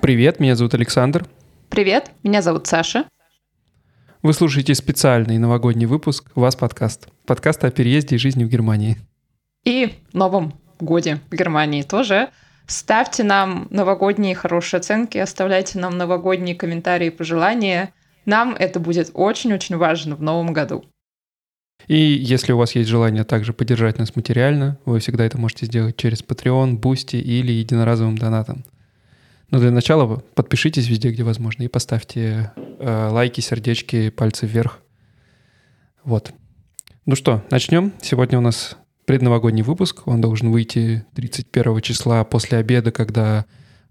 Привет, меня зовут Александр. Привет, меня зовут Саша. Вы слушаете специальный новогодний выпуск «Вас подкаст». Подкаст о переезде и жизни в Германии. И Новом годе в Германии тоже. Ставьте нам новогодние хорошие оценки, оставляйте нам новогодние комментарии и пожелания. Нам это будет очень-очень важно в новом году. И если у вас есть желание также поддержать нас материально, вы всегда это можете сделать через Patreon, Boosty или единоразовым донатом. Но для начала подпишитесь везде, где возможно, и поставьте э, лайки, сердечки, пальцы вверх. Вот. Ну что, начнем. Сегодня у нас предновогодний выпуск. Он должен выйти 31 числа после обеда, когда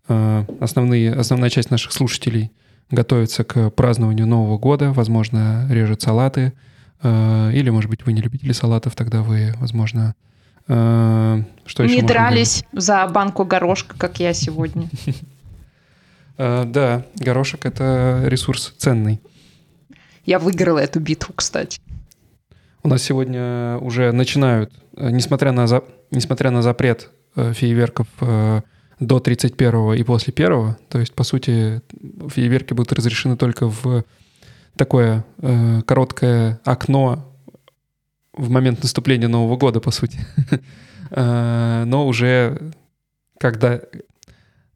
э, основные, основная часть наших слушателей готовится к празднованию Нового года. Возможно, режет салаты. Э, или, может быть, вы не любители салатов, тогда вы, возможно, э, что еще? Не дрались за банку горошка, как я сегодня. Э, да, горошек — это ресурс ценный. Я выиграла эту битву, кстати. У нас сегодня уже начинают, несмотря на, за, несмотря на запрет фейерверков до 31 и после 1, то есть, по сути, фейерверки будут разрешены только в такое короткое окно в момент наступления Нового года, по сути. Но уже когда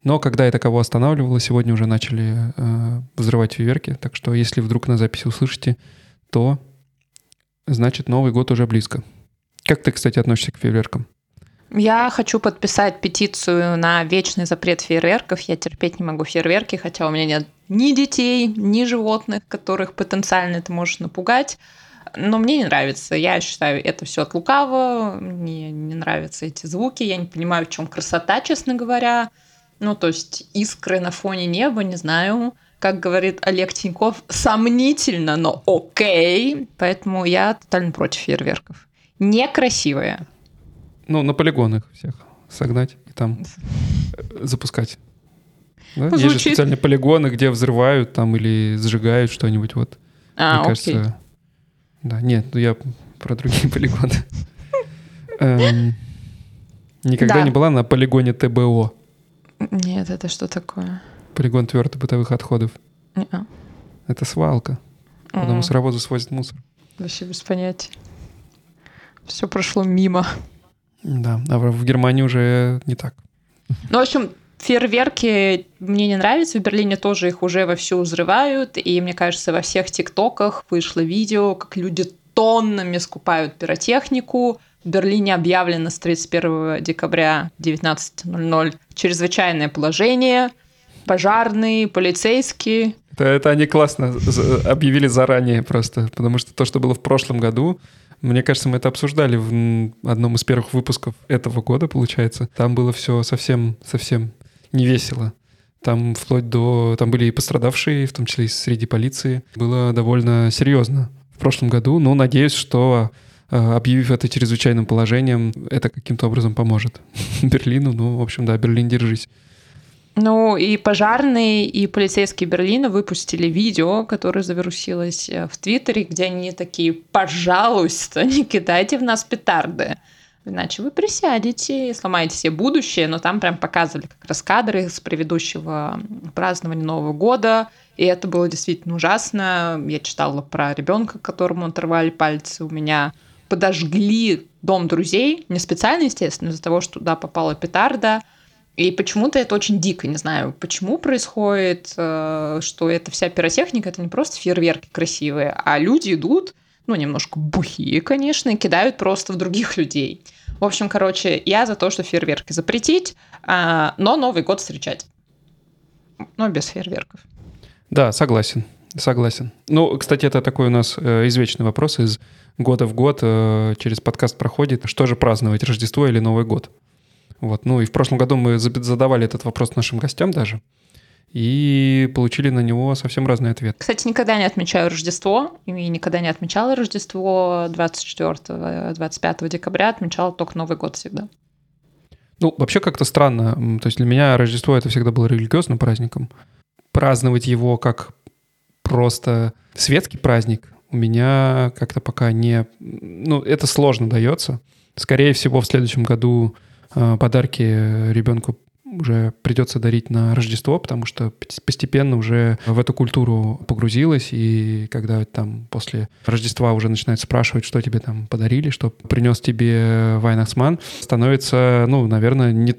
но когда это кого останавливало, сегодня уже начали э, взрывать фейерверки. Так что если вдруг на записи услышите, то значит Новый год уже близко. Как ты, кстати, относишься к фейерверкам? Я хочу подписать петицию на вечный запрет фейерверков. Я терпеть не могу фейерверки, хотя у меня нет ни детей, ни животных, которых потенциально это может напугать. Но мне не нравится. Я считаю, это все от лукавого. Мне не нравятся эти звуки. Я не понимаю, в чем красота, честно говоря. Ну, то есть искры на фоне неба, не знаю, как говорит Олег Тиньков, сомнительно, но окей. Поэтому я тотально против фейерверков. Некрасивые. Ну, на полигонах всех согнать и там э, запускать. Да? Есть же специальные полигоны, где взрывают там или сжигают что-нибудь. Вот. А, Мне окей. кажется... Да, нет, ну я про другие полигоны. Эм, никогда не была на полигоне ТБО. Нет, это что такое? Полигон твердых бытовых отходов. Это свалка. Куда мусоровозы свозят мусор. Вообще без понятия. Все прошло мимо. Да, а в Германии уже не так. Ну, в общем, фейерверки мне не нравятся. В Берлине тоже их уже вовсю взрывают. И мне кажется, во всех тиктоках вышло видео, как люди тоннами скупают пиротехнику, в Берлине объявлено с 31 декабря 19.00 чрезвычайное положение. Пожарные, полицейские. Это, это они классно объявили заранее просто, потому что то, что было в прошлом году, мне кажется, мы это обсуждали в одном из первых выпусков этого года, получается. Там было все совсем, совсем не весело. Там вплоть до... Там были и пострадавшие, в том числе и среди полиции. Было довольно серьезно в прошлом году. Но надеюсь, что Э, объявив это чрезвычайным положением, это каким-то образом поможет Берлину. Ну, в общем, да, Берлин, держись. Ну, и пожарные, и полицейские Берлина выпустили видео, которое завирусилось э, в Твиттере, где они такие, пожалуйста, не кидайте в нас петарды. Иначе вы присядете и сломаете себе будущее. Но там прям показывали как раз кадры с предыдущего празднования Нового года. И это было действительно ужасно. Я читала про ребенка, которому оторвали пальцы. У меня подожгли дом друзей, не специально, естественно, из-за того, что туда попала петарда. И почему-то это очень дико, не знаю, почему происходит, э, что эта вся пиротехника, это не просто фейерверки красивые, а люди идут, ну, немножко бухие, конечно, и кидают просто в других людей. В общем, короче, я за то, что фейерверки запретить, а, но Новый год встречать. Но без фейерверков. Да, согласен, согласен. Ну, кстати, это такой у нас э, извечный вопрос из года в год э, через подкаст проходит, что же праздновать, Рождество или Новый год. Вот. Ну и в прошлом году мы задавали этот вопрос нашим гостям даже, и получили на него совсем разный ответ. Кстати, никогда не отмечаю Рождество, и никогда не отмечала Рождество 24-25 декабря, отмечала только Новый год всегда. Ну, вообще как-то странно. То есть для меня Рождество — это всегда было религиозным праздником. Праздновать его как просто светский праздник у меня как-то пока не... Ну, это сложно дается. Скорее всего, в следующем году подарки ребенку уже придется дарить на Рождество, потому что постепенно уже в эту культуру погрузилась, и когда там после Рождества уже начинают спрашивать, что тебе там подарили, что принес тебе Вайнахсман, становится, ну, наверное, не,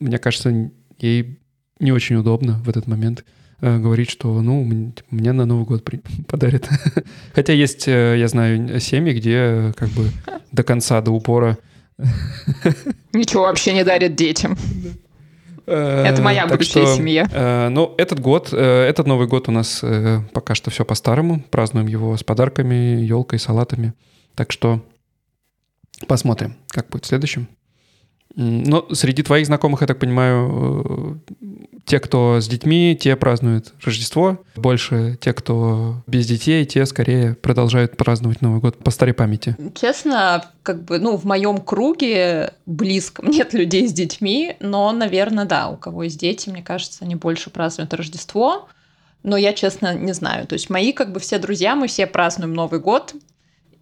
мне кажется, ей не очень удобно в этот момент э, говорить, что, ну, мне на Новый год подарят. Хотя есть, э, я знаю, семьи, где как бы до конца, до упора Ничего вообще не дарят детям. Э, Это моя будущая семья. Э, ну, этот год, э, этот Новый год у нас пока что все по-старому. Празднуем его с подарками, елкой, салатами. Так что посмотрим, как будет в следующем. Но среди твоих знакомых, я так понимаю, те, кто с детьми, те празднуют Рождество. Больше те, кто без детей, те скорее продолжают праздновать Новый год по старой памяти. Честно, как бы, ну, в моем круге близком нет людей с детьми, но, наверное, да, у кого есть дети, мне кажется, они больше празднуют Рождество. Но я, честно, не знаю. То есть мои, как бы, все друзья, мы все празднуем Новый год,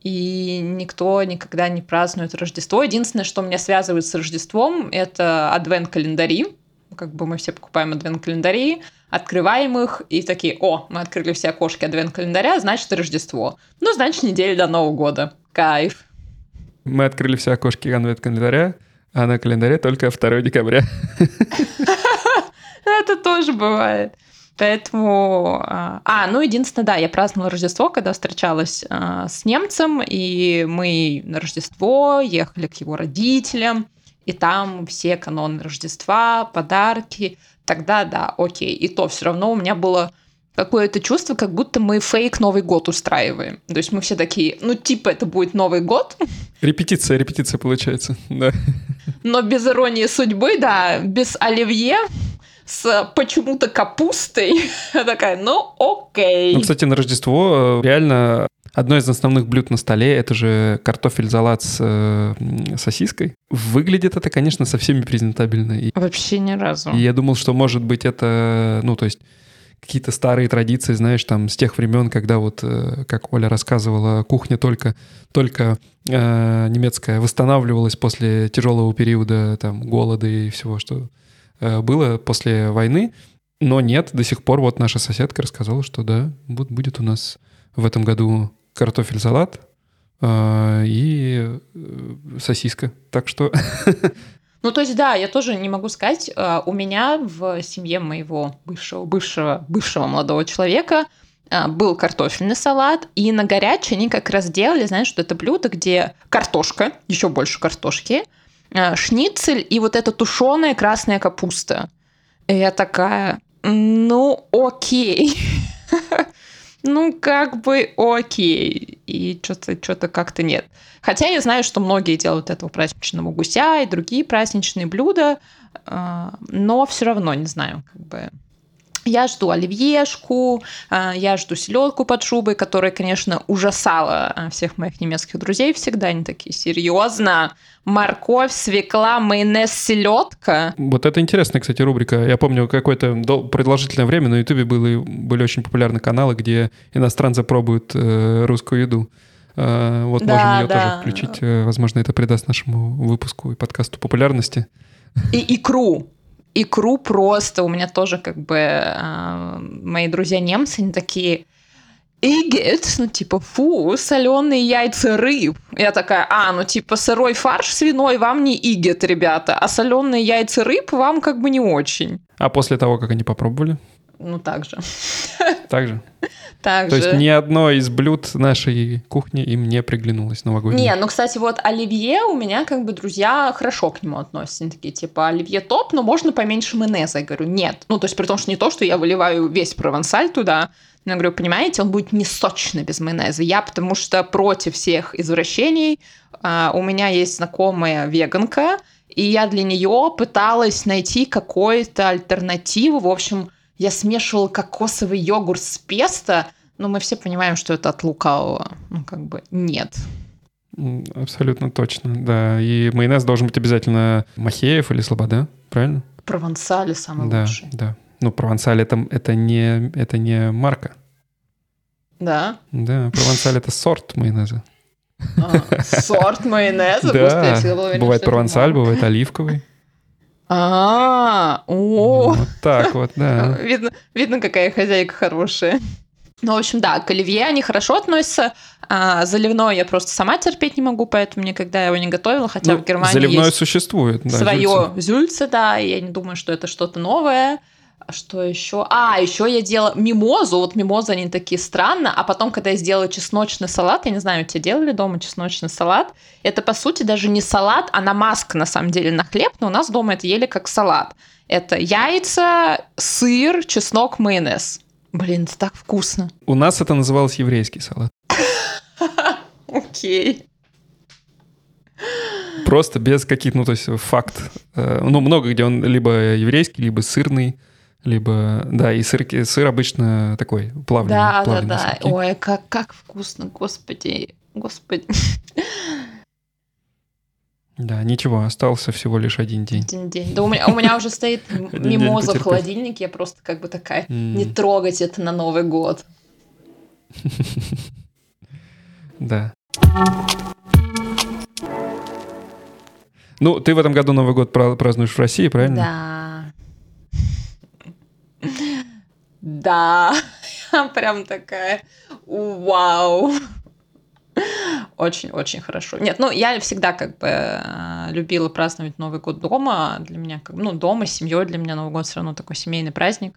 и никто никогда не празднует Рождество. Единственное, что меня связывает с Рождеством, это адвент-календари как бы мы все покупаем адвент-календари, открываем их и такие, о, мы открыли все окошки адвент-календаря, значит Рождество. Ну, значит, неделя до Нового года. Кайф. Мы открыли все окошки адвент-календаря, а на календаре только 2 декабря. Это тоже бывает. Поэтому... А, а, ну, единственное, да, я праздновала Рождество, когда встречалась а, с немцем, и мы на Рождество ехали к его родителям, и там все каноны Рождества, подарки, тогда да, окей. И то все равно у меня было какое-то чувство, как будто мы фейк Новый год устраиваем. То есть мы все такие, ну типа это будет Новый год. Репетиция, репетиция получается, да. Но без иронии судьбы, да, без оливье, с почему-то капустой. такая, ну окей. Ну, кстати, на Рождество э, реально Одно из основных блюд на столе — это же картофель-залат с э, сосиской. Выглядит это, конечно, совсем непрезентабельно. И, Вообще ни разу. И я думал, что, может быть, это, ну, то есть какие-то старые традиции, знаешь, там, с тех времен, когда вот, э, как Оля рассказывала, кухня только, только э, немецкая восстанавливалась после тяжелого периода, там, голода и всего, что было после войны. Но нет, до сих пор вот наша соседка рассказала, что да, вот будет у нас в этом году картофель-салат э, и э, сосиска. Так что... Ну, то есть, да, я тоже не могу сказать. Э, у меня в семье моего бывшего, бывшего, бывшего молодого человека э, был картофельный салат, и на горячее они как раз делали, знаешь, что это блюдо, где картошка, еще больше картошки, шницель и вот эта тушеная красная капуста. И я такая, ну окей. ну, как бы окей. И что-то что как-то нет. Хотя я знаю, что многие делают этого праздничного гуся и другие праздничные блюда, а, но все равно не знаю, как бы я жду оливьешку, а, я жду селедку под шубой, которая, конечно, ужасала а, всех моих немецких друзей всегда. Они такие, серьезно? Морковь, свекла, майонез, селедка? Вот это интересная, кстати, рубрика. Я помню, какое-то продолжительное время на Ютубе были, были очень популярны каналы, где иностранцы пробуют э, русскую еду. Э, вот да, можем ее да. тоже включить. Э, возможно, это придаст нашему выпуску и подкасту популярности. И икру икру просто. У меня тоже как бы э, мои друзья немцы, они такие, Игет, ну типа, фу, соленые яйца рыб. Я такая, а, ну типа сырой фарш свиной вам не игет, ребята, а соленые яйца рыб вам как бы не очень. А после того, как они попробовали? Ну так же. Так же? Так То есть ни одно из блюд нашей кухни им не приглянулось новогоднее. Не, ну, кстати, вот оливье у меня как бы друзья хорошо к нему относятся. Они такие, типа, оливье топ, но можно поменьше майонеза. Я говорю, нет. Ну, то есть при том, что не то, что я выливаю весь провансаль туда, но я говорю, понимаете, он будет не сочный без майонеза. Я потому что против всех извращений. Uh, у меня есть знакомая веганка, и я для нее пыталась найти какую-то альтернативу. В общем, я смешивала кокосовый йогурт с песто, но мы все понимаем, что это от лукавого. Ну, как бы нет. Абсолютно точно, да. И майонез должен быть обязательно Махеев или Слобода, правильно? Провансале самый да, лучший. Да, Ну, провансаль это, это, не, это не марка. Да? Да, провансаль — это сорт майонеза. А, сорт майонеза? Да, бывает провансаль, бывает оливковый. А, о, Вот так вот, да. видно, видно, какая хозяйка хорошая. Ну, в общем, да, к оливье они хорошо относятся. А заливное я просто сама терпеть не могу, поэтому никогда его не готовила, хотя Ну, в Германии Заливное есть существует, да. свое зюльце. зюльце, да, и я не думаю, что это что-то новое. А Что еще? А, еще я делала мимозу. Вот мимозы, они такие странно. А потом, когда я сделала чесночный салат, я не знаю, у тебя делали дома чесночный салат? Это, по сути, даже не салат, а намазка, на самом деле, на хлеб. Но у нас дома это ели как салат. Это яйца, сыр, чеснок, майонез. Блин, это так вкусно. У нас это называлось еврейский салат. Окей. Просто без каких, ну, то есть факт. Э, Ну, много где он либо еврейский, либо сырный, либо, да, и сыр, сыр обычно такой плавленый. Да, да, плавленый да. сырки. Ой, как, как вкусно, господи. Господи. Да, ничего, остался всего лишь один день. Один день. Да у меня, у меня уже стоит мимоза в холодильнике, я просто как бы такая, не трогать это на Новый год. Да. Ну, ты в этом году Новый год пра- празднуешь в России, правильно? Да. Да. Я прям такая, вау. Очень-очень хорошо. Нет, ну я всегда как бы э, любила праздновать Новый год дома. Для меня, как, ну, дома с семьей для меня Новый год все равно такой семейный праздник,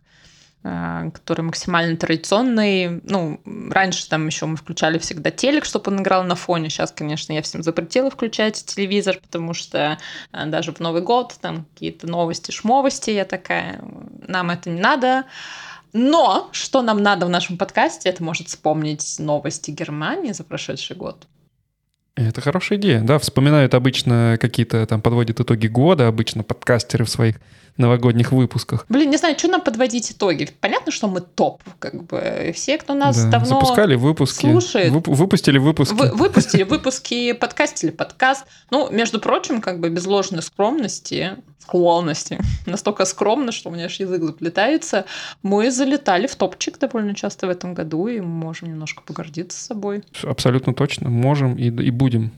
э, который максимально традиционный. Ну, раньше там еще мы включали всегда телек, чтобы он играл на фоне. Сейчас, конечно, я всем запретила включать телевизор, потому что э, даже в Новый год там какие-то новости, шмовости, я такая, нам это не надо. Но что нам надо в нашем подкасте, это может вспомнить новости Германии за прошедший год. Это хорошая идея. Да, вспоминают обычно какие-то там подводят итоги года, обычно подкастеры в своих новогодних выпусках. Блин, не знаю, что нам подводить итоги. Понятно, что мы топ, как бы. Все, кто нас Да, давно Запускали выпуски. слушает. вып- выпустили выпуски. вы- выпустили выпуски, подкастили подкаст. Ну, между прочим, как бы без ложной скромности, скромности, настолько скромно, что у меня аж язык заплетается, мы залетали в топчик довольно часто в этом году, и мы можем немножко погордиться собой. Абсолютно точно. Можем и, и будем.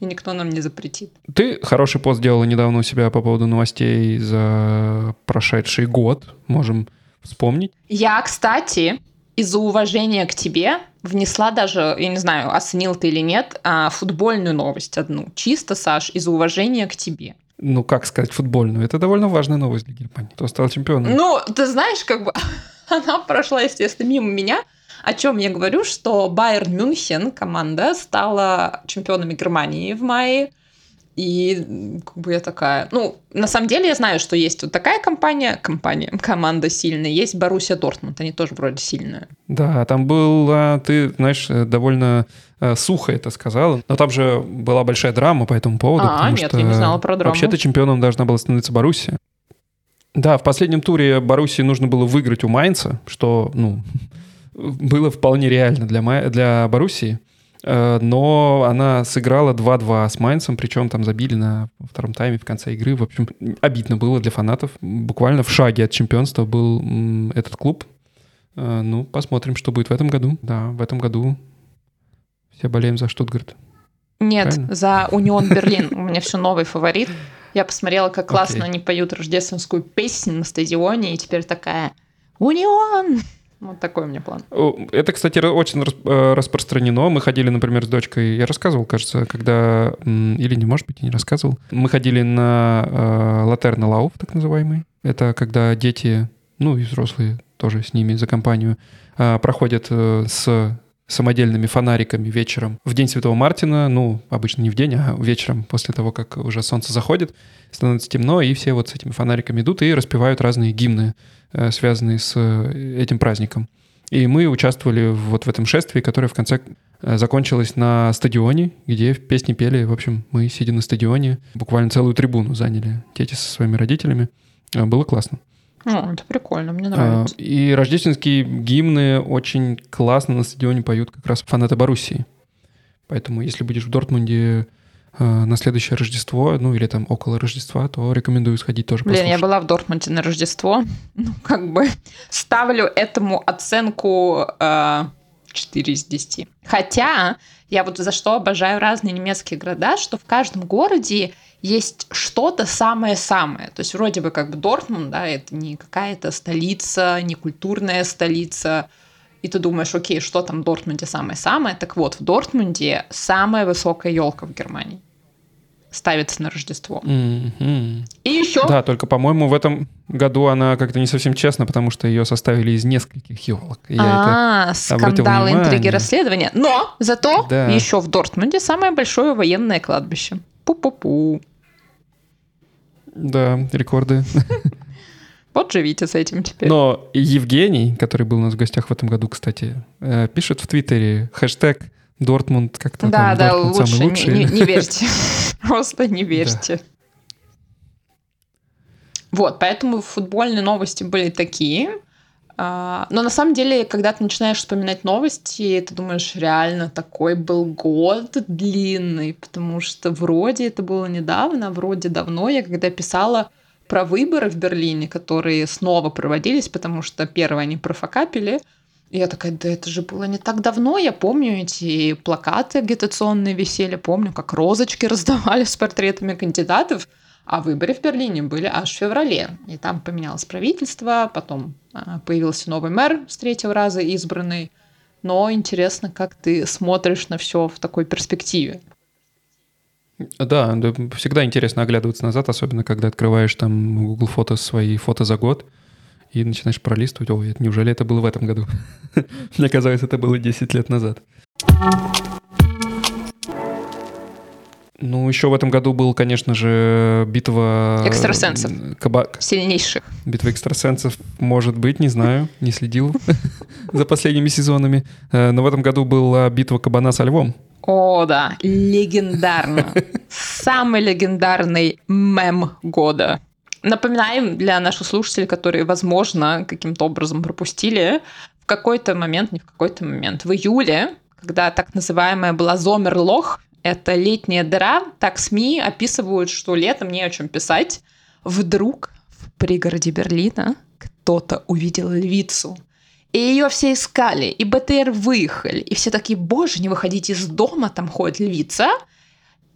И никто нам не запретит. Ты хороший пост делала недавно у себя по поводу новостей за прошедший год. Можем вспомнить. Я, кстати, из-за уважения к тебе внесла даже, я не знаю, оценил ты или нет, а, футбольную новость одну. Чисто, Саш, из-за уважения к тебе. Ну, как сказать, футбольную. Это довольно важная новость для Германии. Кто стал чемпионом? Ну, ты знаешь, как бы она прошла, естественно, мимо меня. О чем я говорю, что Байерн Мюнхен, команда, стала чемпионами Германии в мае. И как бы я такая... Ну, на самом деле я знаю, что есть вот такая компания, компания, команда сильная, есть Боруссия Дортмунд, они тоже вроде сильные. Да, там было, ты, знаешь, э, довольно э, сухо это сказала. Но там же была большая драма по этому поводу. А, нет, что я не знала про драму. Вообще-то чемпионом должна была становиться Боруссия. Да, в последнем туре Боруссии нужно было выиграть у Майнца, что, ну, было вполне реально для, Май- для Боруссии. Э, Но она сыграла 2-2 с Майнцем, причем там забили на втором тайме в конце игры. В общем, обидно было для фанатов. Буквально в шаге от чемпионства был этот клуб. Э, Ну, посмотрим, что будет в этом году. Да, в этом году все болеем за Штутгарт. Нет, Правильно? за Унион Берлин. У меня все новый фаворит. Я посмотрела, как классно Окей. они поют рождественскую песню на стадионе, и теперь такая Унион! Вот такой у меня план. Это, кстати, очень э, распространено. Мы ходили, например, с дочкой, я рассказывал, кажется, когда, или не, может быть, и не рассказывал. Мы ходили на э, Латерна Лауф, так называемый. Это когда дети, ну и взрослые тоже с ними за компанию, э, проходят с самодельными фонариками вечером в день Святого Мартина, ну, обычно не в день, а вечером после того, как уже солнце заходит, становится темно, и все вот с этими фонариками идут и распевают разные гимны, э, связанные с э, этим праздником. И мы участвовали вот в этом шествии, которое в конце э, закончилось на стадионе, где песни пели. В общем, мы, сидя на стадионе, буквально целую трибуну заняли дети со своими родителями. Было классно. О, это прикольно, мне А, нравится. И рождественские гимны очень классно на стадионе поют как раз фанаты Боруссии. Поэтому, если будешь в Дортмунде э, на следующее Рождество, ну или там около Рождества, то рекомендую сходить тоже Блин, я послушать. была в Дортмунде на Рождество. Ну, как бы ставлю этому оценку э, 4 из 10. Хотя я вот за что обожаю разные немецкие города, что в каждом городе есть что-то самое-самое. То есть вроде бы как бы Дортмунд, да, это не какая-то столица, не культурная столица, и ты думаешь, окей, что там в Дортмунде самое-самое? Так вот, в Дортмунде самая высокая елка в Германии ставится на Рождество. Mm-hmm. И еще... Да, только, по-моему, в этом году она как-то не совсем честна, потому что ее составили из нескольких елок. А, скандалы, интриги, расследования. Но зато да. еще в Дортмунде самое большое военное кладбище. Пу-пу-пу. Да, рекорды. Вот живите с этим теперь. Но Евгений, который был у нас в гостях в этом году, кстати, э, пишет в Твиттере хэштег Дортмунд как-то да, там, да, Дортмунд лучше самый лучший. Не, не, не верьте. Просто не верьте. Вот, поэтому футбольные новости были такие. А, но на самом деле, когда ты начинаешь вспоминать новости, ты думаешь, реально такой был год длинный, потому что вроде это было недавно, вроде давно. Я когда писала про выборы в Берлине, которые снова проводились, потому что первые они профокапили, я такая, да это же было не так давно, я помню эти плакаты агитационные висели, помню, как розочки раздавали с портретами кандидатов, а выборы в Берлине были аж в феврале. И там поменялось правительство, потом а, появился новый мэр с третьего раза избранный. Но интересно, как ты смотришь на все в такой перспективе. Да, всегда интересно оглядываться назад, особенно когда открываешь там Google фото свои фото за год и начинаешь пролистывать, ой, неужели это было в этом году? Мне казалось, это было 10 лет назад. Ну, еще в этом году был, конечно же, битва... Экстрасенсов. Каба... Сильнейших. Битва экстрасенсов, может быть, не знаю, не следил за последними сезонами. Э, но в этом году была битва кабана со львом. О, да, легендарно. Самый легендарный мем года. Напоминаем для наших слушателей, которые, возможно, каким-то образом пропустили, в какой-то момент, не в какой-то момент, в июле, когда так называемая была Зомерлох, это летняя дыра, так СМИ описывают, что летом не о чем писать. Вдруг в пригороде Берлина кто-то увидел львицу. И ее все искали, и БТР выехали, и все такие, боже, не выходите из дома, там ходит львица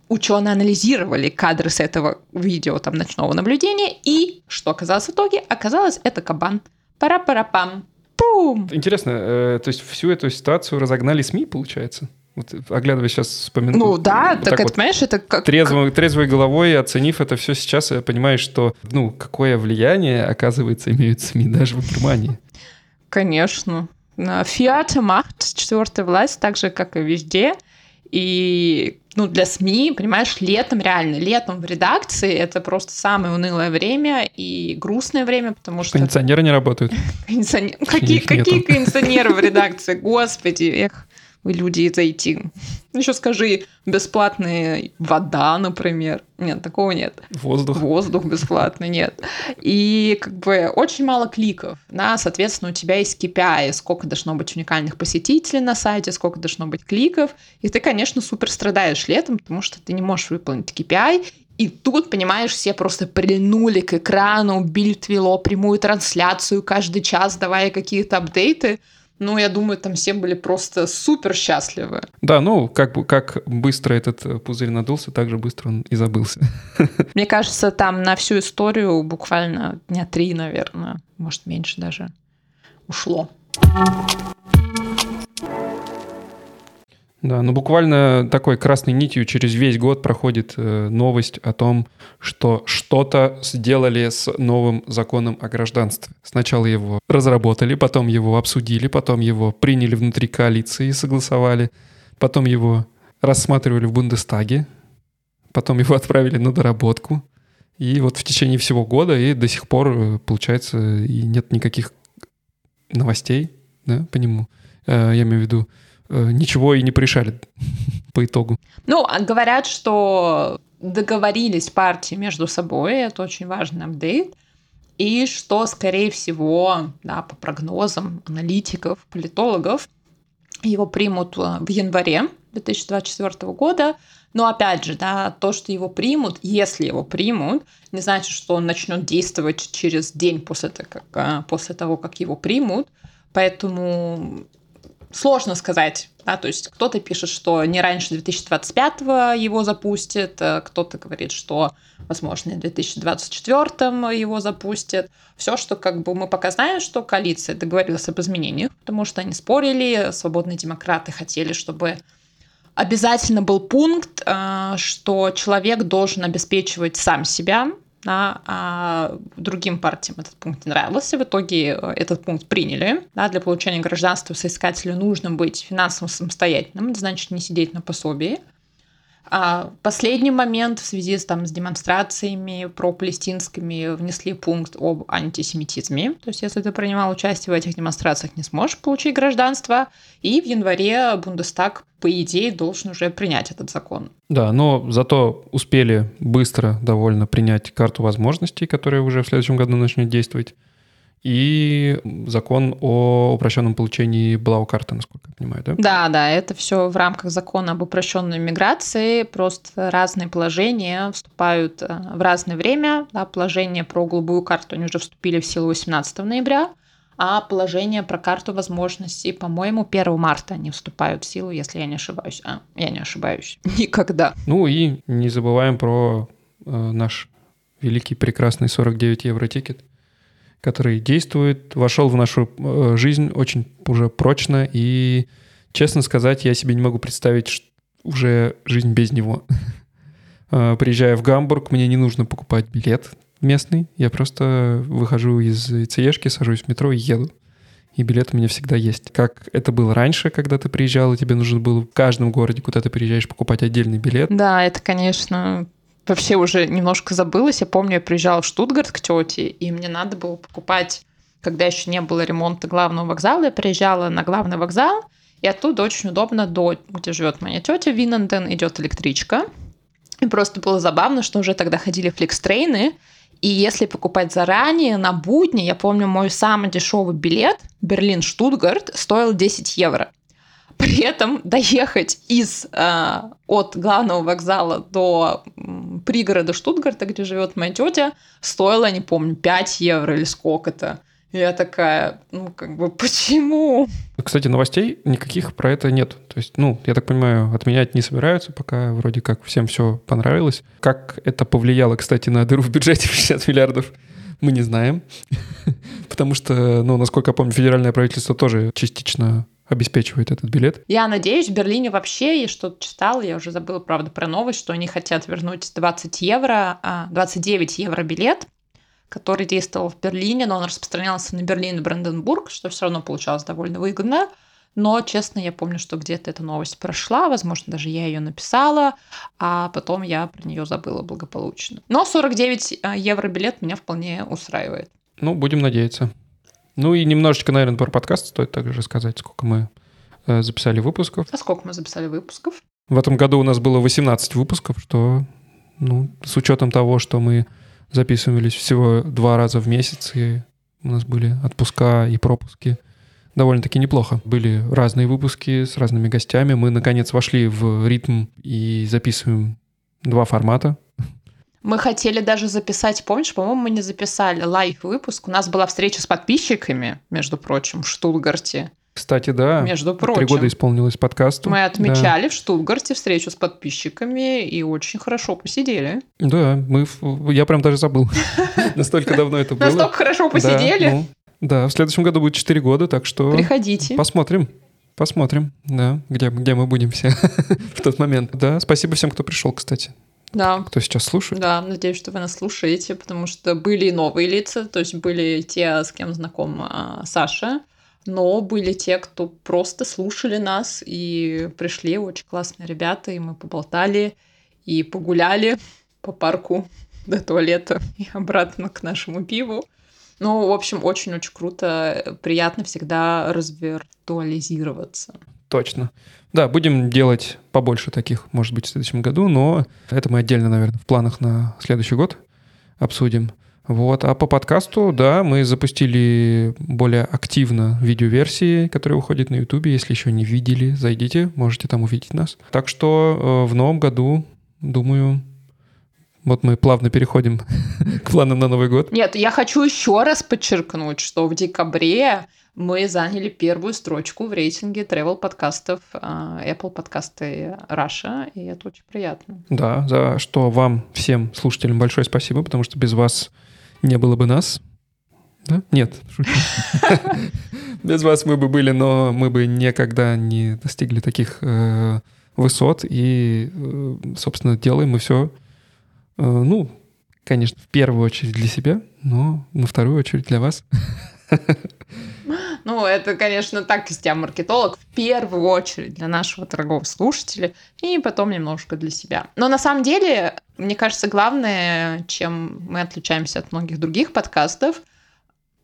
ученые анализировали кадры с этого видео там ночного наблюдения, и что оказалось в итоге? Оказалось, это кабан. Пара-пара-пам. Пум! Интересно, э, то есть всю эту ситуацию разогнали СМИ, получается? Вот, оглядываясь сейчас, вспоминаю. Ну да, так, так это, вот, понимаешь, это как... Трезвой, трезвой головой, оценив это все сейчас, я понимаю, что, ну, какое влияние, оказывается, имеют СМИ даже в Германии. Конечно. Фиат Махт, четвертая власть, так же, как и везде. И ну, для СМИ, понимаешь, летом реально, летом в редакции это просто самое унылое время и грустное время, потому что... Кондиционеры не работают. Какие, какие кондиционеры в редакции? Господи, эх люди из IT. Еще скажи, бесплатная вода, например. Нет, такого нет. Воздух. Воздух бесплатный, нет. И как бы очень мало кликов. Да, соответственно, у тебя есть KPI, сколько должно быть уникальных посетителей на сайте, сколько должно быть кликов. И ты, конечно, супер страдаешь летом, потому что ты не можешь выполнить KPI, и тут, понимаешь, все просто прильнули к экрану, Бильд вело прямую трансляцию каждый час, давая какие-то апдейты. Ну, я думаю, там все были просто супер счастливы. Да, ну, как, бы как быстро этот э, пузырь надулся, так же быстро он и забылся. Мне кажется, там на всю историю буквально дня три, наверное, может, меньше даже ушло. Да, ну буквально такой красной нитью через весь год проходит э, новость о том, что что-то сделали с новым законом о гражданстве. Сначала его разработали, потом его обсудили, потом его приняли внутри коалиции и согласовали, потом его рассматривали в Бундестаге, потом его отправили на доработку. И вот в течение всего года и до сих пор, э, получается, и нет никаких новостей да, по нему. Э, я имею в виду ничего и не порешали по итогу. Ну, а говорят, что договорились партии между собой, это очень важный апдейт, и что, скорее всего, да, по прогнозам аналитиков, политологов, его примут э, в январе 2024 года. Но опять же, да, то, что его примут, если его примут, не значит, что он начнет действовать через день после того, как, э, после того, как его примут. Поэтому сложно сказать. Да, то есть кто-то пишет, что не раньше 2025 его запустят, э, кто-то говорит, что, возможно, в 2024 его запустят. Все, что как бы мы пока знаем, что коалиция договорилась об изменениях, потому что они спорили, свободные демократы хотели, чтобы обязательно был пункт, э, что человек должен обеспечивать сам себя, да, а другим партиям этот пункт не нравился. В итоге э, этот пункт приняли. Да, для получения гражданства соискателю нужно быть финансово самостоятельным, это значит не сидеть на пособии. А последний момент в связи с, там, с демонстрациями про-палестинскими внесли пункт об антисемитизме. То есть, если ты принимал участие в этих демонстрациях, не сможешь получить гражданство. И в январе Бундестаг, по идее, должен уже принять этот закон. Да, но зато успели быстро довольно принять карту возможностей, которая уже в следующем году начнет действовать и закон о упрощенном получении блау-карты, насколько я понимаю, да? Да, да, это все в рамках закона об упрощенной миграции, просто разные положения вступают э, в разное время. Да, положение про голубую карту, они уже вступили в силу 18 ноября, а положение про карту возможностей, по-моему, 1 марта они вступают в силу, если я не ошибаюсь. А, я не ошибаюсь. Никогда. Ну и не забываем про э, наш великий прекрасный 49 евро тикет который действует, вошел в нашу э, жизнь очень уже прочно, и, честно сказать, я себе не могу представить уже жизнь без него. Э, приезжая в Гамбург, мне не нужно покупать билет местный, я просто выхожу из ИЦЕшки, сажусь в метро и еду. И билет у меня всегда есть. Как это было раньше, когда ты приезжал, и тебе нужно было в каждом городе, куда ты приезжаешь, покупать отдельный билет. Да, это, конечно, вообще уже немножко забылась. Я помню, я приезжала в Штутгарт к тете, и мне надо было покупать, когда еще не было ремонта главного вокзала, я приезжала на главный вокзал, и оттуда очень удобно до, где живет моя тетя Винанден, идет электричка. И просто было забавно, что уже тогда ходили фликстрейны, и если покупать заранее, на будни, я помню, мой самый дешевый билет Берлин-Штутгарт стоил 10 евро. При этом доехать из э, от главного вокзала до пригорода Штутгарта, где живет моя тетя, стоило, не помню, 5 евро или сколько-то. я такая, ну, как бы, почему? Кстати, новостей никаких про это нет. То есть, ну, я так понимаю, отменять не собираются, пока вроде как всем все понравилось. Как это повлияло, кстати, на дыру в бюджете в 60 миллиардов, мы не знаем. Потому что, ну, насколько я помню, федеральное правительство тоже частично обеспечивает этот билет. Я надеюсь, в Берлине вообще, я что-то читала, я уже забыла, правда, про новость, что они хотят вернуть 20 евро, 29 а, евро билет, который действовал в Берлине, но он распространялся на Берлин и Бранденбург, что все равно получалось довольно выгодно. Но, честно, я помню, что где-то эта новость прошла, возможно, даже я ее написала, а потом я про нее забыла благополучно. Но 49 а, евро билет меня вполне устраивает. Ну, будем надеяться. Ну и немножечко, наверное, про подкаст стоит также рассказать, сколько мы э, записали выпусков. А сколько мы записали выпусков? В этом году у нас было 18 выпусков, что, ну, с учетом того, что мы записывались всего два раза в месяц, и у нас были отпуска и пропуски, довольно-таки неплохо. Были разные выпуски с разными гостями. Мы, наконец, вошли в ритм и записываем два формата. Мы хотели даже записать, помнишь, по-моему, мы не записали лайв-выпуск. У нас была встреча с подписчиками, между прочим, в Штутгарте. Кстати, да. Между прочим. Три года исполнилось подкасту. Мы отмечали да. в Штутгарте встречу с подписчиками и очень хорошо посидели. Да, мы, я прям даже забыл. Настолько давно это было. Настолько хорошо посидели. Ну, да, в следующем году будет 4 года, так что... Приходите. Посмотрим. Посмотрим, да, где, где мы будем все в тот момент. Да, спасибо всем, кто пришел, кстати. Да. Кто сейчас слушает? Да, надеюсь, что вы нас слушаете, потому что были и новые лица, то есть были те, с кем знаком а, Саша, но были те, кто просто слушали нас и пришли, очень классные ребята, и мы поболтали и погуляли по парку до туалета и обратно к нашему пиву. Ну, в общем, очень-очень круто, приятно всегда развиртуализироваться. Точно. Да, будем делать побольше таких, может быть, в следующем году, но это мы отдельно, наверное, в планах на следующий год обсудим. Вот. А по подкасту, да, мы запустили более активно видеоверсии, которая выходит на YouTube. Если еще не видели, зайдите, можете там увидеть нас. Так что э, в новом году, думаю, вот мы плавно переходим к планам на Новый год. Нет, я хочу еще раз подчеркнуть, что в декабре мы заняли первую строчку в рейтинге travel подкастов а, Apple подкасты Russia, и это очень приятно. Да, за что вам всем слушателям большое спасибо, потому что без вас не было бы нас. Да? Нет, шучу. Без вас мы бы были, но мы бы никогда не достигли таких э, высот. И, э, собственно, делаем мы все, э, ну, конечно, в первую очередь для себя, но на вторую очередь для вас. Ну, это, конечно, так из тебя маркетолог. В первую очередь для нашего дорогого слушателя, и потом немножко для себя. Но на самом деле, мне кажется, главное, чем мы отличаемся от многих других подкастов,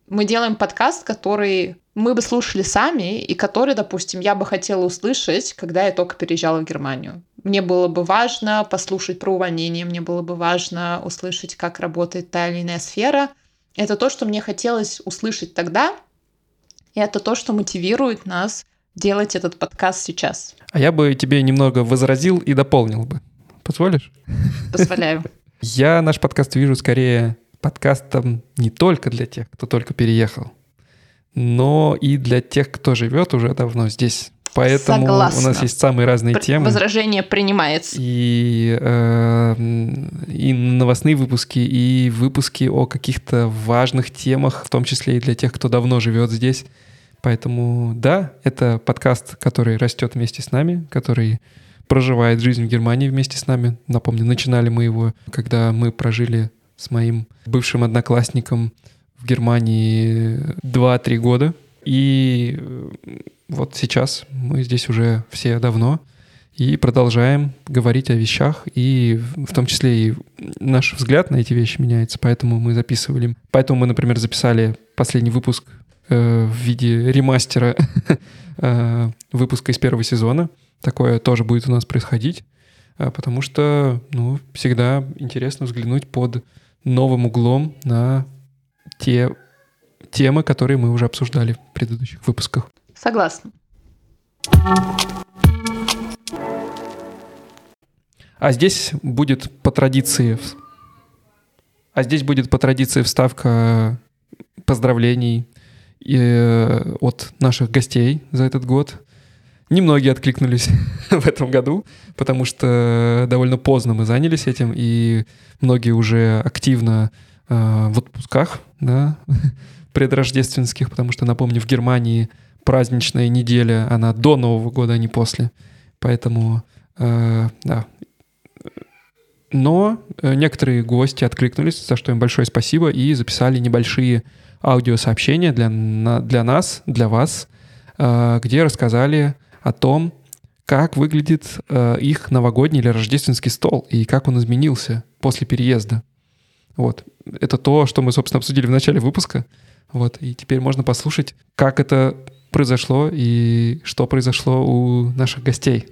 мы делаем подкаст, который мы бы слушали сами, и который, допустим, я бы хотела услышать, когда я только переезжала в Германию. Мне было бы важно послушать про увольнение, мне было бы важно услышать, как работает та или иная сфера. Это то, что мне хотелось услышать тогда, и это то, что мотивирует нас делать этот подкаст сейчас. А я бы тебе немного возразил и дополнил бы. Позволишь? Позволяю. Я наш подкаст вижу скорее подкастом не только для тех, кто только переехал, но и для тех, кто живет уже давно здесь. Поэтому Согласна. у нас есть самые разные темы. Возражение принимается. И, э, и новостные выпуски, и выпуски о каких-то важных темах, в том числе и для тех, кто давно живет здесь. Поэтому да, это подкаст, который растет вместе с нами, который проживает жизнь в Германии вместе с нами. Напомню, начинали мы его, когда мы прожили с моим бывшим одноклассником в Германии 2-3 года. И э, вот сейчас мы здесь уже все давно и продолжаем говорить о вещах, и в том числе и наш взгляд на эти вещи меняется, поэтому мы записывали. Поэтому мы, например, записали последний выпуск э, в виде ремастера э, выпуска из первого сезона. Такое тоже будет у нас происходить, э, потому что ну, всегда интересно взглянуть под новым углом на те темы, которые мы уже обсуждали в предыдущих выпусках. Согласна. А здесь будет по традиции... А здесь будет по традиции вставка поздравлений э, от наших гостей за этот год. Немногие откликнулись в этом году, потому что довольно поздно мы занялись этим, и многие уже активно э, в отпусках, да, предрождественских, потому что, напомню, в Германии праздничная неделя, она до Нового года, а не после. Поэтому, э, да. Но э, некоторые гости откликнулись, за что им большое спасибо, и записали небольшие аудиосообщения для, для нас, для вас, э, где рассказали о том, как выглядит э, их новогодний или рождественский стол и как он изменился после переезда. Вот. Это то, что мы, собственно, обсудили в начале выпуска. Вот. И теперь можно послушать, как это произошло и что произошло у наших гостей.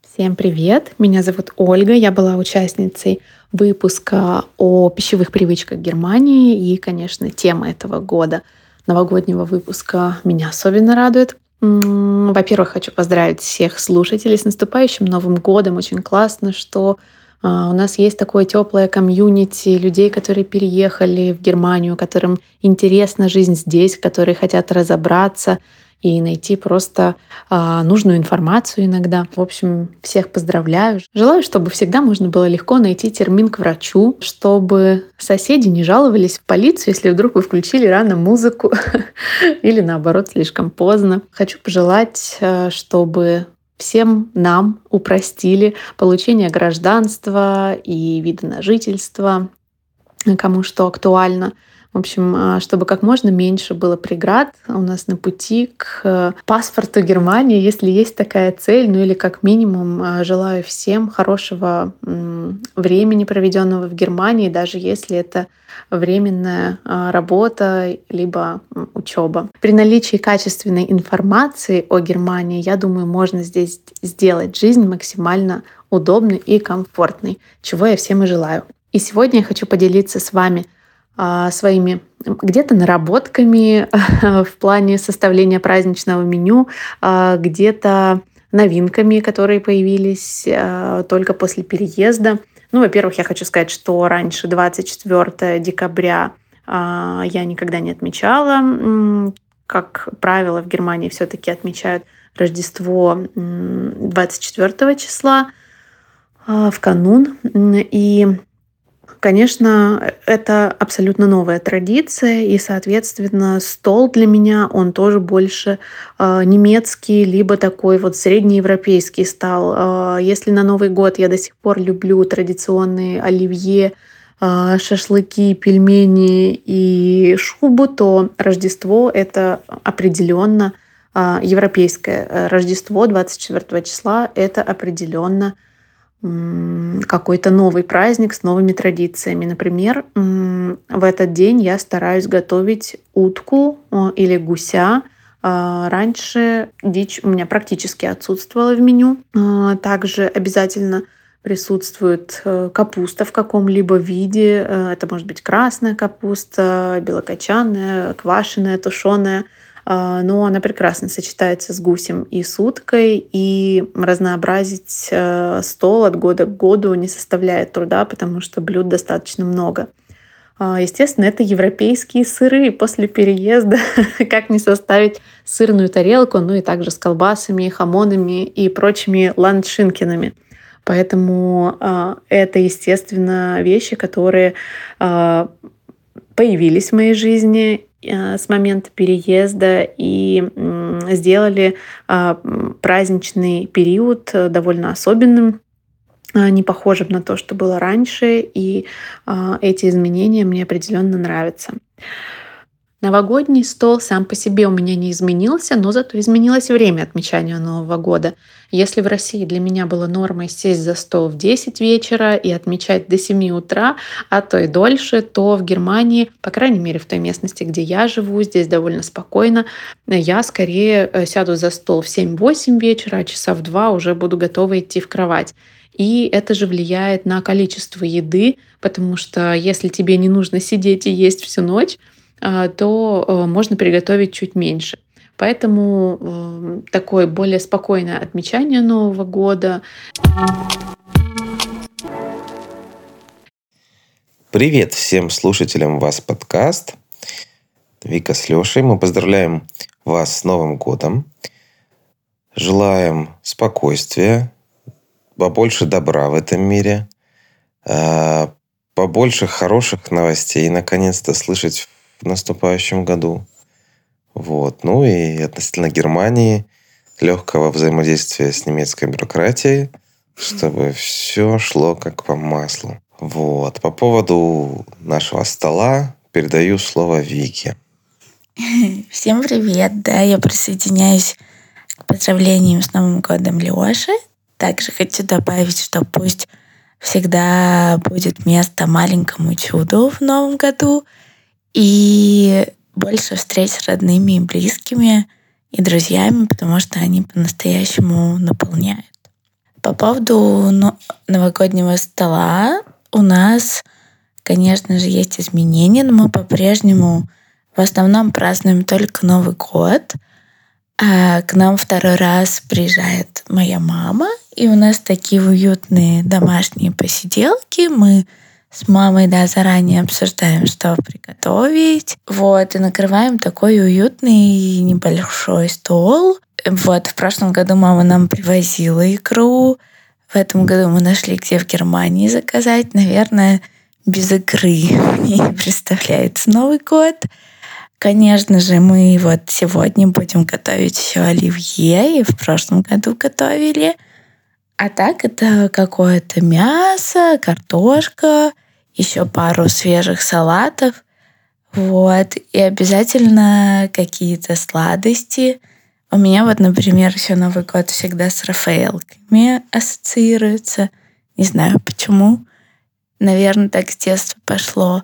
Всем привет! Меня зовут Ольга. Я была участницей выпуска о пищевых привычках Германии. И, конечно, тема этого года новогоднего выпуска меня особенно радует. Во-первых, хочу поздравить всех слушателей с наступающим Новым годом. Очень классно, что у нас есть такое теплое комьюнити людей, которые переехали в Германию, которым интересна жизнь здесь, которые хотят разобраться и найти просто а, нужную информацию иногда. В общем, всех поздравляю. Желаю, чтобы всегда можно было легко найти термин к врачу, чтобы соседи не жаловались в полицию, если вдруг вы включили рано музыку или наоборот слишком поздно. Хочу пожелать, а, чтобы всем нам упростили получение гражданства и вида на жительство, кому что актуально. В общем, а, чтобы как можно меньше было преград у нас на пути к э, паспорту Германии, если есть такая цель, ну или как минимум а, желаю всем хорошего времени, проведенного в Германии, даже если это временная а, работа либо учеба. При наличии качественной информации о Германии, я думаю, можно здесь сделать жизнь максимально удобной и комфортной, чего я всем и желаю. И сегодня я хочу поделиться с вами своими где-то наработками в плане составления праздничного меню, а, где-то новинками, которые появились а, только после переезда. Ну, во-первых, я хочу сказать, что раньше 24 декабря а, я никогда не отмечала. Как правило, в Германии все-таки отмечают Рождество 24 числа а, в канун. И Конечно, это абсолютно новая традиция, и, соответственно, стол для меня, он тоже больше э, немецкий, либо такой вот среднеевропейский стал. Э, если на Новый год я до сих пор люблю традиционные оливье, э, шашлыки, пельмени и шубу, то Рождество — это определенно европейское. Рождество 24 числа — это определенно какой-то новый праздник с новыми традициями. Например, в этот день я стараюсь готовить утку или гуся. А, раньше дичь у меня практически отсутствовала в меню. А, также обязательно присутствует э, капуста в каком-либо виде. Э, это может быть красная капуста, белокочанная, квашеная, тушеная – но она прекрасно сочетается с гусем и с уткой, и разнообразить э, стол от года к году не составляет труда, потому что блюд достаточно много. А, естественно, это европейские сыры. После переезда как не составить сырную тарелку, ну и также с колбасами, хамонами и прочими ландшинкинами. Поэтому э, это, естественно, вещи, которые э, появились в моей жизни, с момента переезда и сделали а, праздничный период э, довольно особенным, а, не похожим на то, что было раньше, и а, эти изменения мне определенно нравятся. Новогодний стол сам по себе у меня не изменился, но зато изменилось время отмечания Нового года. Если в России для меня было нормой сесть за стол в 10 вечера и отмечать до 7 утра, а то и дольше, то в Германии, по крайней мере в той местности, где я живу, здесь довольно спокойно, я скорее э, сяду за стол в 7-8 вечера, а часа в 2 уже буду готова идти в кровать. И это же влияет на количество еды, потому что если тебе не нужно сидеть и есть всю ночь, то э, можно приготовить чуть меньше. Поэтому э, такое более спокойное отмечание Нового года. Привет всем слушателям вас подкаст. Вика с Лешей. Мы поздравляем вас с Новым годом. Желаем спокойствия, побольше добра в этом мире, а, побольше хороших новостей наконец-то, слышать в наступающем году. Вот. Ну и относительно Германии, легкого взаимодействия с немецкой бюрократией, чтобы все шло как по маслу. Вот. По поводу нашего стола передаю слово Вике. Всем привет! Да, я присоединяюсь к поздравлениям с Новым годом Леши. Также хочу добавить, что пусть всегда будет место маленькому чуду в новом году – и больше встреч с родными и близкими и друзьями, потому что они по-настоящему наполняют. По поводу новогоднего стола у нас, конечно же, есть изменения, но мы по-прежнему в основном празднуем только Новый год. А к нам второй раз приезжает моя мама, и у нас такие уютные домашние посиделки. Мы с мамой, да, заранее обсуждаем, что приготовить. Вот, и накрываем такой уютный небольшой стол. Вот, в прошлом году мама нам привозила икру. В этом году мы нашли, где в Германии заказать. Наверное, без икры не представляется Новый год. Конечно же, мы вот сегодня будем готовить еще оливье, и в прошлом году готовили – а так это какое-то мясо, картошка, еще пару свежих салатов. Вот. И обязательно какие-то сладости. У меня вот, например, еще Новый год всегда с Рафаэлками ассоциируется. Не знаю почему. Наверное, так с детства пошло.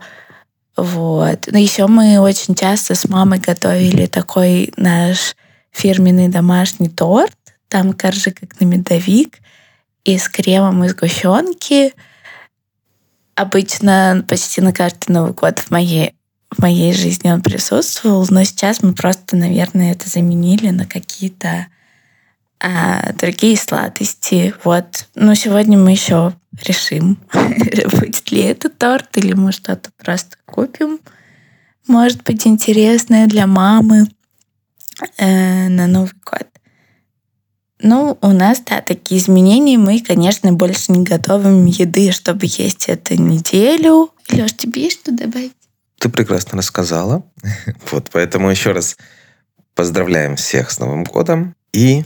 Вот. Но еще мы очень часто с мамой готовили такой наш фирменный домашний торт. Там коржи как на медовик и с кремом из сгущенки. Обычно почти на каждый Новый год в моей, в моей жизни он присутствовал, но сейчас мы просто, наверное, это заменили на какие-то а, другие сладости. Вот. Но сегодня мы еще решим, будет ли это торт, или мы что-то просто купим. может быть интересное для мамы э, на Новый год. Ну, у нас, да, такие изменения. Мы, конечно, больше не готовим еды, чтобы есть эту неделю. Леш, тебе есть что добавить? Ты прекрасно рассказала. Вот, поэтому еще раз поздравляем всех с Новым годом и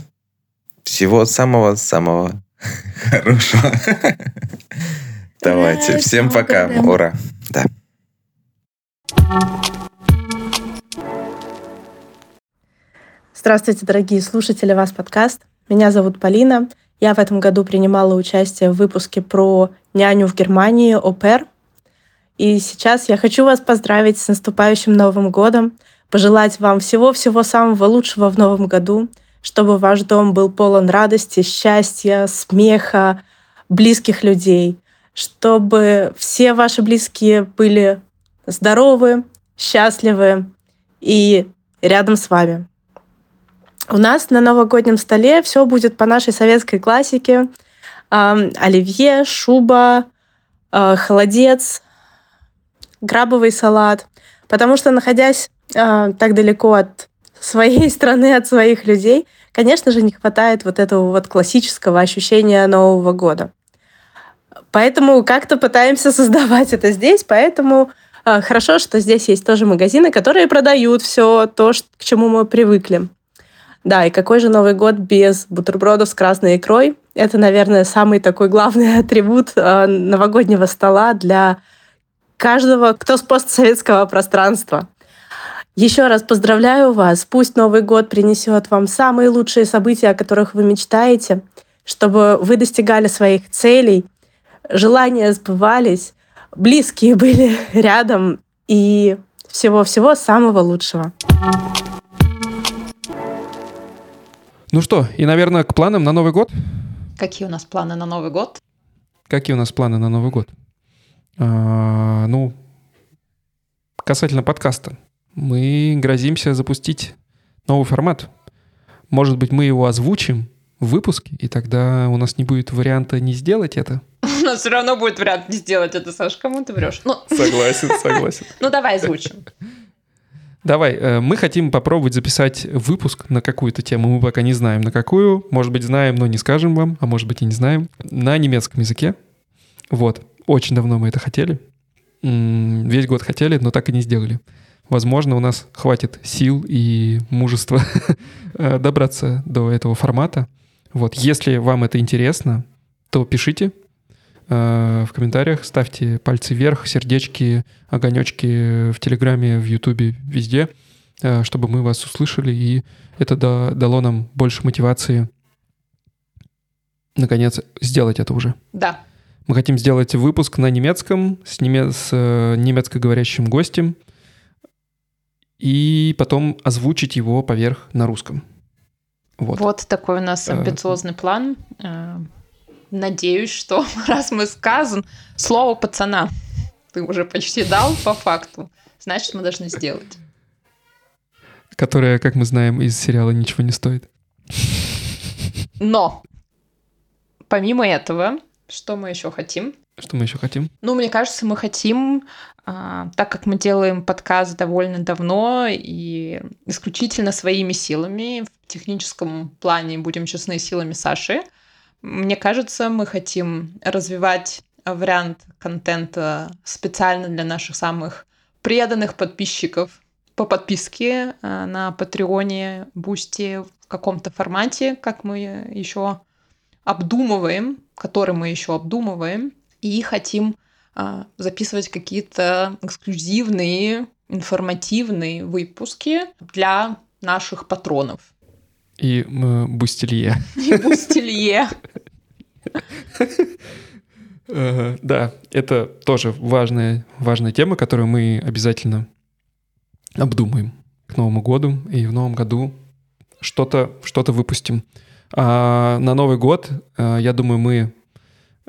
всего самого-самого хорошего. Давайте, всем пока. Ура. Да. Здравствуйте, дорогие слушатели вас подкаст. Меня зовут Полина. Я в этом году принимала участие в выпуске про няню в Германии, ОПЕР. И сейчас я хочу вас поздравить с наступающим Новым годом, пожелать вам всего-всего самого лучшего в Новом году, чтобы ваш дом был полон радости, счастья, смеха, близких людей, чтобы все ваши близкие были здоровы, счастливы и рядом с вами. У нас на новогоднем столе все будет по нашей советской классике. Оливье, шуба, э, холодец, грабовый салат. Потому что, находясь э, так далеко от своей страны, от своих людей, конечно же, не хватает вот этого вот классического ощущения Нового года. Поэтому как-то пытаемся создавать это здесь, поэтому э, хорошо, что здесь есть тоже магазины, которые продают все то, к чему мы привыкли. Да, и какой же Новый год без бутербродов с красной икрой? Это, наверное, самый такой главный атрибут э, новогоднего стола для каждого, кто с постсоветского пространства. Еще раз поздравляю вас. Пусть Новый год принесет вам самые лучшие события, о которых вы мечтаете, чтобы вы достигали своих целей, желания сбывались, близкие были рядом и всего-всего самого лучшего. Ну что, и, наверное, к планам на Новый год? Какие у нас планы на Новый год? Какие у нас планы на Новый год? А, ну, касательно подкаста. Мы грозимся запустить новый формат. Может быть, мы его озвучим в выпуске, и тогда у нас не будет варианта не сделать это. У нас все равно будет вариант не сделать это, Саш, кому ты врешь? Ну, Согласен, согласен. ну давай озвучим. Давай, э, мы хотим попробовать записать выпуск на какую-то тему. Мы пока не знаем на какую. Может быть, знаем, но не скажем вам, а может быть и не знаем. На немецком языке. Вот. Очень давно мы это хотели. Весь год хотели, но так и не сделали. Возможно, у нас хватит сил и мужества э, добраться до этого формата. Вот, если вам это интересно, то пишите, в комментариях, ставьте пальцы вверх, сердечки, огонечки в Телеграме, в Ютубе, везде, э, чтобы мы вас услышали, и это дало нам больше мотивации наконец сделать это уже. Да. Мы хотим сделать выпуск на немецком с, неме... с э, немецкоговорящим гостем и потом озвучить его поверх на русском. Вот, вот такой у нас амбициозный план. Надеюсь, что раз мы сказан, слово пацана ты уже почти дал по факту, значит, мы должны сделать. Которая, как мы знаем, из сериала ничего не стоит. Но помимо этого, что мы еще хотим? Что мы еще хотим? Ну, мне кажется, мы хотим, а, так как мы делаем подкаст довольно давно и исключительно своими силами, в техническом плане, будем честны, силами Саши, мне кажется, мы хотим развивать вариант контента специально для наших самых преданных подписчиков по подписке э, на Patreon е, Boosty в каком-то формате, как мы еще обдумываем, который мы еще обдумываем, и хотим э, записывать какие-то эксклюзивные, информативные выпуски для наших патронов. И э, Бустилье. И Бустилье. Да, это тоже важная, важная тема, которую мы обязательно обдумаем к Новому году. И в Новом году что-то что выпустим. А на Новый год, э, я думаю, мы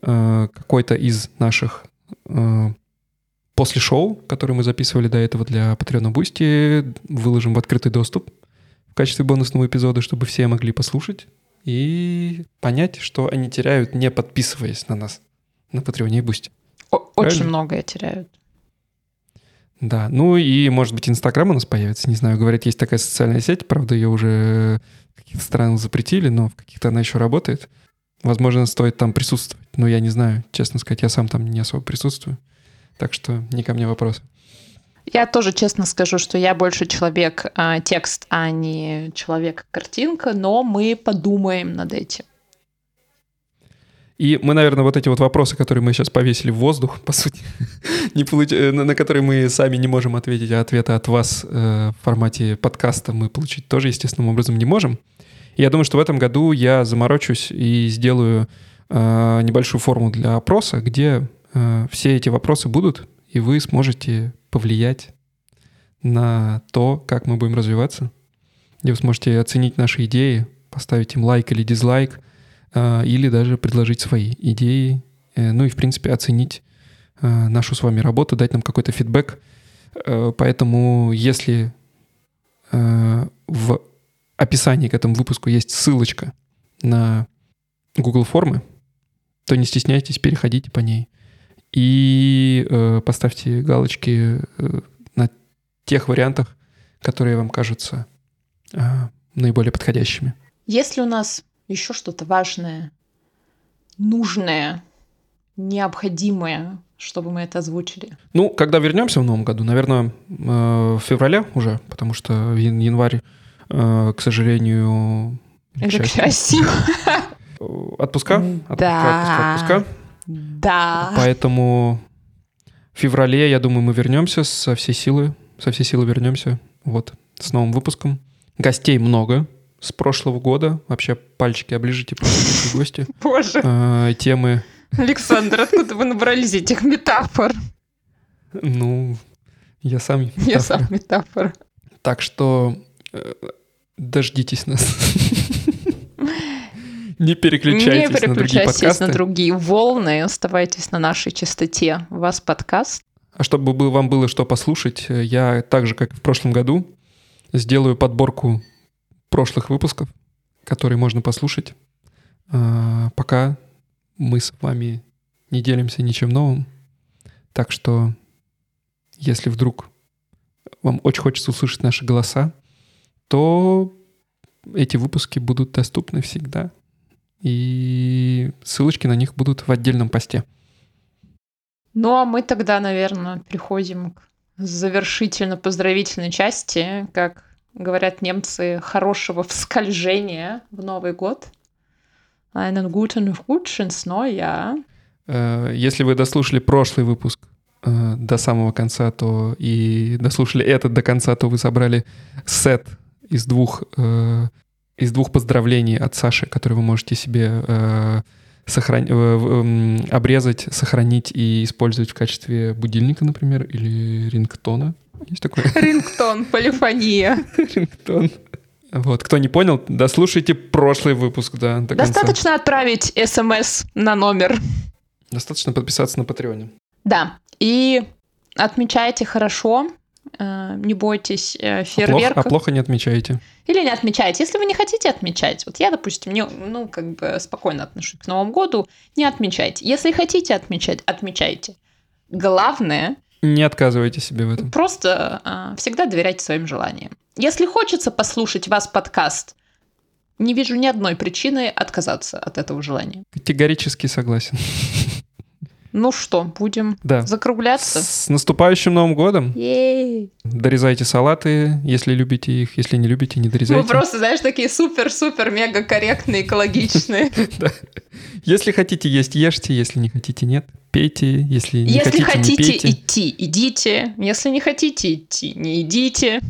э, какой-то из наших э, после шоу, который мы записывали до этого для Patreon Boosty, выложим в открытый доступ качестве бонусного эпизода, чтобы все могли послушать и понять, что они теряют, не подписываясь на нас на Patreon е и Boosty. Очень многое теряют. Да, ну и, может быть, Инстаграм у нас появится, не знаю, говорят, есть такая социальная сеть, правда, ее уже в каких-то странах запретили, но в каких-то она еще работает. Возможно, стоит там присутствовать, но я не знаю, честно сказать, я сам там не особо присутствую, так что не ко мне вопрос. Я тоже честно скажу, что я больше человек а, текст, а не человек картинка, но мы подумаем над этим. И мы, наверное, вот эти вот вопросы, которые мы сейчас повесили в воздух, по сути, не получ... Э, на которые мы сами не можем ответить, а ответы от вас э, в формате подкаста мы получить тоже естественным образом не можем. И я думаю, что в этом году я заморочусь и сделаю э, небольшую форму для опроса, где э, все эти вопросы будут, и вы сможете повлиять на то, как мы будем развиваться, где вы сможете оценить наши идеи, поставить им лайк или дизлайк, а, или даже предложить свои идеи, э, ну и, в принципе, оценить а, нашу с вами работу, дать нам какой-то фидбэк. Э, поэтому, если э, в описании к этому выпуску есть ссылочка на Google формы, то не стесняйтесь, переходите по ней. И поставьте галочки на тех вариантах, которые вам кажутся наиболее подходящими. Если у нас еще что-то важное, нужное, необходимое, чтобы мы это озвучили? Ну, когда вернемся в новом году, наверное, э, в феврале уже, потому что январь, э, к сожалению... Или к счастью. Отпуска? Да. Отпуска. Да. Поэтому в феврале, я думаю, мы вернемся со всей силы. Со всей силы вернемся. Вот, с новым выпуском. Гостей много с прошлого года. Вообще пальчики оближите, просто гости. Боже. А, темы. Александр, откуда вы набрались этих метафор? Ну, я сам метафора. Я сам метафора. Так что э, дождитесь нас. Не переключайтесь, Не переключайтесь на другие подкасты. на другие волны, оставайтесь на нашей частоте. У вас подкаст. А чтобы вам было что послушать, я так же, как и в прошлом году, сделаю подборку прошлых выпусков, которые можно послушать, а, пока мы с вами не делимся ничем новым. Так что, если вдруг вам очень хочется услышать наши голоса, то эти выпуски будут доступны всегда. И ссылочки на них будут в отдельном посте. Ну а мы тогда, наверное, переходим к завершительно-поздравительной части, как говорят немцы, хорошего вскольжения в Новый год. Einen guten Rutsch ins neue э, Если вы дослушали прошлый выпуск э, до самого конца, то и дослушали этот до конца, то вы собрали сет из двух, э, из двух поздравлений от Саши, которые вы можете себе сохран... обрезать, сохранить и использовать в качестве будильника, например, или рингтона. Есть такое? Рингтон, полифония. Рингтон. Вот, кто не понял, дослушайте прошлый выпуск, да, до Достаточно конца. отправить смс на номер. Достаточно подписаться на Патреоне. Да, и отмечайте хорошо, э, не бойтесь фейерверков. А плохо, а плохо не отмечайте. Или не отмечайте. Если вы не хотите отмечать, вот я, допустим, не, ну, как бы спокойно отношусь к Новому году, не отмечайте. Если хотите отмечать, отмечайте. Главное — не отказывайте себе в этом. Просто а, всегда доверяйте своим желаниям. Если хочется послушать вас подкаст, не вижу ни одной причины отказаться от этого желания. Категорически согласен. Ну что, будем да. закругляться? С наступающим Новым годом! Ей! Дорезайте салаты, если любите их, если не любите, не дорезайте. Мы просто, знаешь, такие супер-супер-мега корректные, экологичные. Если хотите есть, ешьте, если не хотите, нет. Пейте, если не если хотите, не пейте. идти, идите. Если не хотите идти, не идите.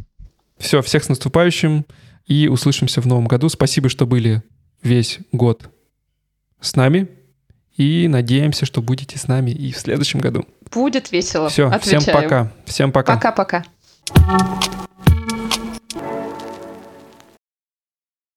Все, всех с наступающим. И услышимся в новом году. Спасибо, что были весь год с нами. И надеемся, что будете с нами и в следующем году. Будет весело. Все, всем пока. Всем пока. Пока-пока.